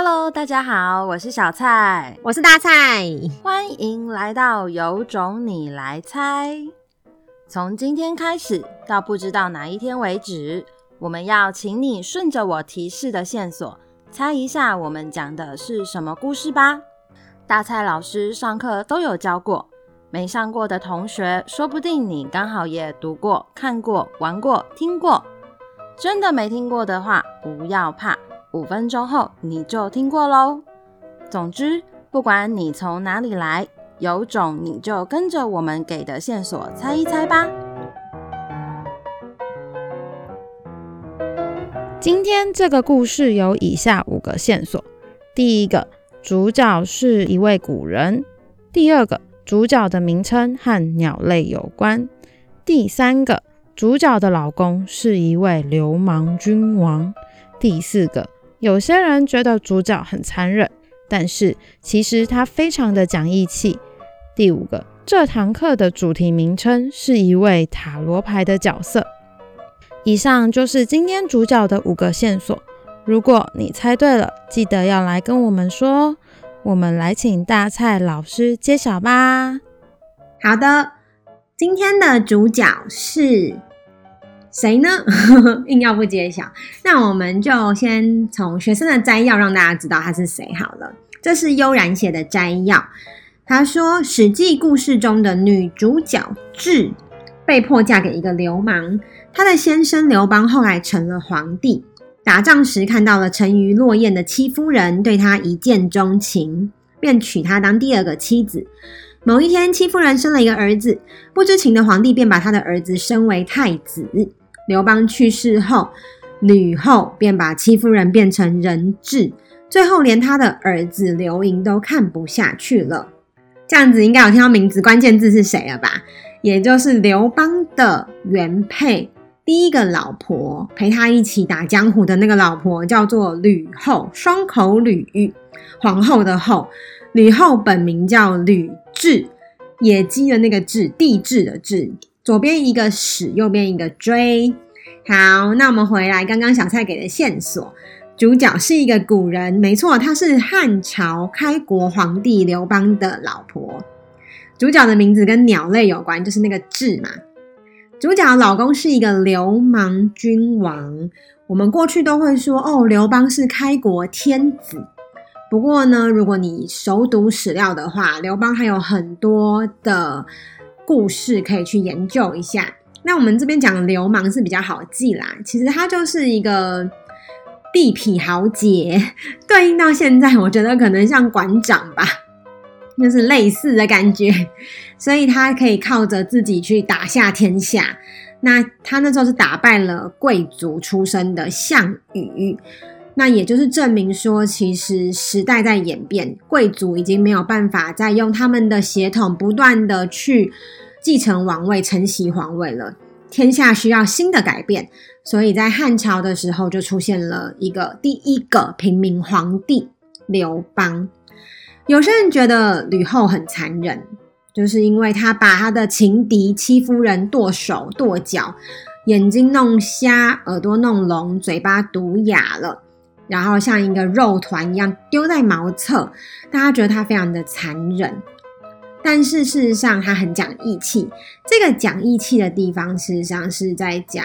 Hello，大家好，我是小蔡，我是大蔡，欢迎来到有种你来猜。从今天开始到不知道哪一天为止，我们要请你顺着我提示的线索，猜一下我们讲的是什么故事吧。大蔡老师上课都有教过，没上过的同学，说不定你刚好也读过、看过、玩过、听过。真的没听过的话，不要怕。五分钟后你就听过喽。总之，不管你从哪里来，有种你就跟着我们给的线索猜一猜吧。今天这个故事有以下五个线索：第一个，主角是一位古人；第二个，主角的名称和鸟类有关；第三个，主角的老公是一位流氓君王；第四个。有些人觉得主角很残忍，但是其实他非常的讲义气。第五个，这堂课的主题名称是一位塔罗牌的角色。以上就是今天主角的五个线索。如果你猜对了，记得要来跟我们说哦。我们来请大蔡老师揭晓吧。好的，今天的主角是。谁呢？硬要不揭晓，那我们就先从学生的摘要让大家知道他是谁好了。这是悠然写的摘要，他说：《史记》故事中的女主角智被迫嫁给一个流氓，她的先生刘邦后来成了皇帝，打仗时看到了沉鱼落雁的戚夫人，对他一见钟情，便娶她当第二个妻子。某一天，戚夫人生了一个儿子，不知情的皇帝便把他的儿子升为太子。刘邦去世后，吕后便把戚夫人变成人质，最后连他的儿子刘盈都看不下去了。这样子应该有听到名字关键字是谁了吧？也就是刘邦的原配，第一个老婆陪他一起打江湖的那个老婆叫做吕后，双口吕，皇后的后。吕后本名叫吕雉，野鸡的那个雉，地雉的雉。左边一个始，右边一个追。好，那我们回来刚刚小蔡给的线索，主角是一个古人，没错，她是汉朝开国皇帝刘邦的老婆。主角的名字跟鸟类有关，就是那个雉嘛。主角的老公是一个流氓君王。我们过去都会说，哦，刘邦是开国天子。不过呢，如果你熟读史料的话，刘邦还有很多的。故事可以去研究一下。那我们这边讲流氓是比较好记啦，其实他就是一个地痞豪杰，对应到现在，我觉得可能像馆长吧，就是类似的感觉。所以他可以靠着自己去打下天下。那他那时候是打败了贵族出身的项羽。那也就是证明说，其实时代在演变，贵族已经没有办法再用他们的血统不断的去继承王位、承袭皇位了。天下需要新的改变，所以在汉朝的时候就出现了一个第一个平民皇帝刘邦。有些人觉得吕后很残忍，就是因为他把他的情敌戚夫人剁手剁脚，眼睛弄瞎，耳朵弄聋，嘴巴毒哑了。然后像一个肉团一样丢在茅厕，大家觉得他非常的残忍，但是事实上他很讲义气。这个讲义气的地方，事实上是在讲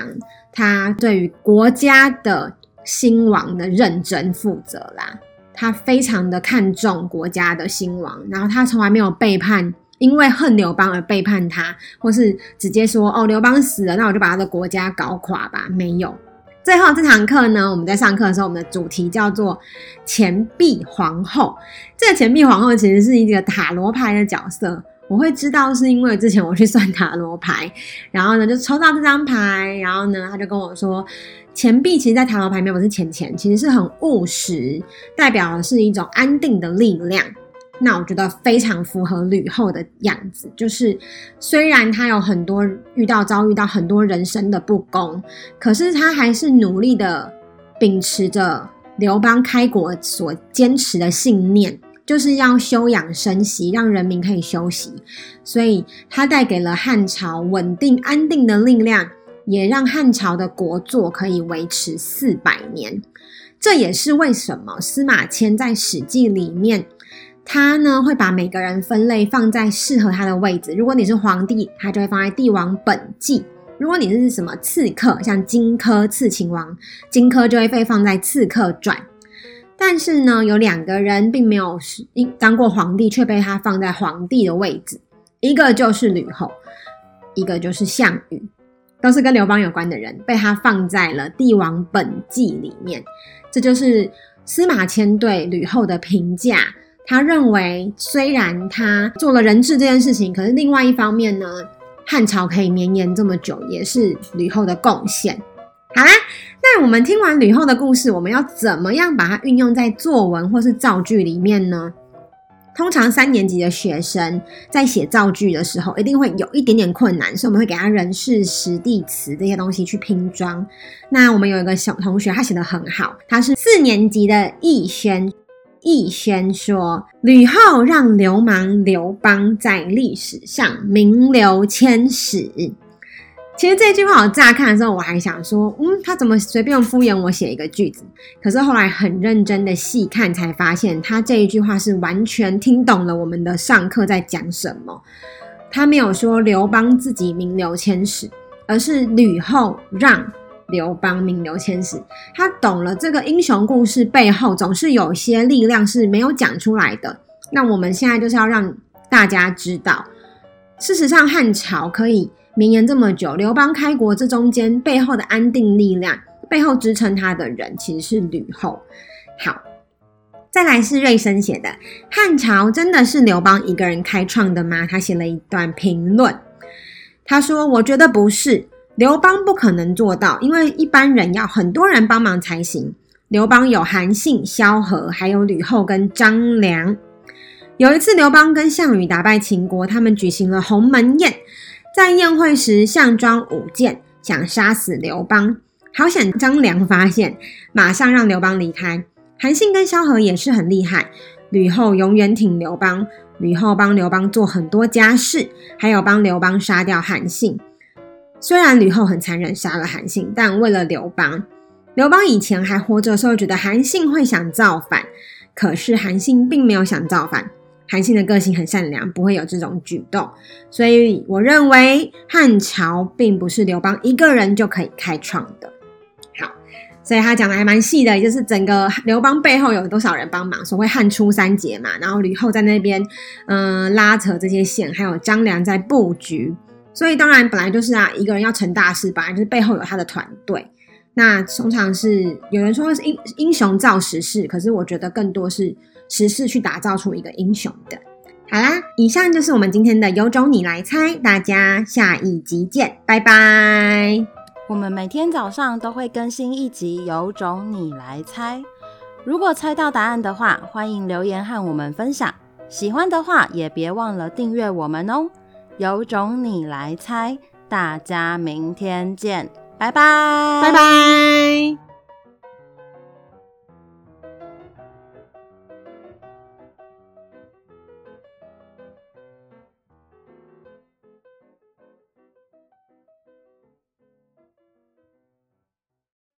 他对于国家的兴亡的认真负责啦。他非常的看重国家的兴亡，然后他从来没有背叛，因为恨刘邦而背叛他，或是直接说哦，刘邦死了，那我就把他的国家搞垮吧，没有。最后这堂课呢，我们在上课的时候，我们的主题叫做钱币皇后。这个钱币皇后其实是一个塔罗牌的角色。我会知道是因为之前我去算塔罗牌，然后呢就抽到这张牌，然后呢他就跟我说，钱币其实，在塔罗牌里面不是钱钱，其实是很务实，代表的是一种安定的力量。那我觉得非常符合吕后的样子，就是虽然她有很多遇到遭遇到很多人生的不公，可是她还是努力的秉持着刘邦开国所坚持的信念，就是要休养生息，让人民可以休息。所以她带给了汉朝稳定安定的力量，也让汉朝的国祚可以维持四百年。这也是为什么司马迁在《史记》里面，他呢会把每个人分类放在适合他的位置。如果你是皇帝，他就会放在帝王本纪；如果你是什么刺客，像荆轲刺秦王，荆轲就会被放在刺客传。但是呢，有两个人并没有当过皇帝，却被他放在皇帝的位置，一个就是吕后，一个就是项羽，都是跟刘邦有关的人，被他放在了帝王本纪里面。这就是司马迁对吕后的评价。他认为，虽然他做了人质这件事情，可是另外一方面呢，汉朝可以绵延这么久，也是吕后的贡献。好啦，那我们听完吕后的故事，我们要怎么样把它运用在作文或是造句里面呢？通常三年级的学生在写造句的时候，一定会有一点点困难，所以我们会给他人事时地词这些东西去拼装。那我们有一个小同学，他写得很好，他是四年级的易轩。易轩说：“吕后让流氓刘邦在历史上名留千史。”其实这句话我乍看的时候，我还想说，嗯，他怎么随便敷衍我写一个句子？可是后来很认真的细看，才发现他这一句话是完全听懂了我们的上课在讲什么。他没有说刘邦自己名留千史，而是吕后让刘邦名留千史。他懂了这个英雄故事背后总是有些力量是没有讲出来的。那我们现在就是要让大家知道，事实上汉朝可以。绵延这么久，刘邦开国这中间背后的安定力量，背后支撑他的人其实是吕后。好，再来是瑞生写的，汉朝真的是刘邦一个人开创的吗？他写了一段评论，他说：“我觉得不是，刘邦不可能做到，因为一般人要很多人帮忙才行。刘邦有韩信、萧何，还有吕后跟张良。有一次，刘邦跟项羽打败秦国，他们举行了鸿门宴。”在宴会时，项庄舞剑，想杀死刘邦。好险张良发现，马上让刘邦离开。韩信跟萧何也是很厉害，吕后永远挺刘邦。吕后帮刘邦做很多家事，还有帮刘邦杀掉韩信。虽然吕后很残忍，杀了韩信，但为了刘邦，刘邦以前还活着的时候，觉得韩信会想造反，可是韩信并没有想造反。韩信的个性很善良，不会有这种举动，所以我认为汉朝并不是刘邦一个人就可以开创的。好，所以他讲的还蛮细的，就是整个刘邦背后有多少人帮忙，所谓汉初三杰嘛，然后吕后在那边嗯、呃、拉扯这些线，还有张良在布局，所以当然本来就是啊，一个人要成大事，本来就是背后有他的团队。那通常是有人说是英英雄造时势，可是我觉得更多是。时势去打造出一个英雄的。好啦，以上就是我们今天的有种你来猜，大家下一集见，拜拜。我们每天早上都会更新一集有种你来猜，如果猜到答案的话，欢迎留言和我们分享。喜欢的话也别忘了订阅我们哦。有种你来猜，大家明天见，拜拜，拜拜。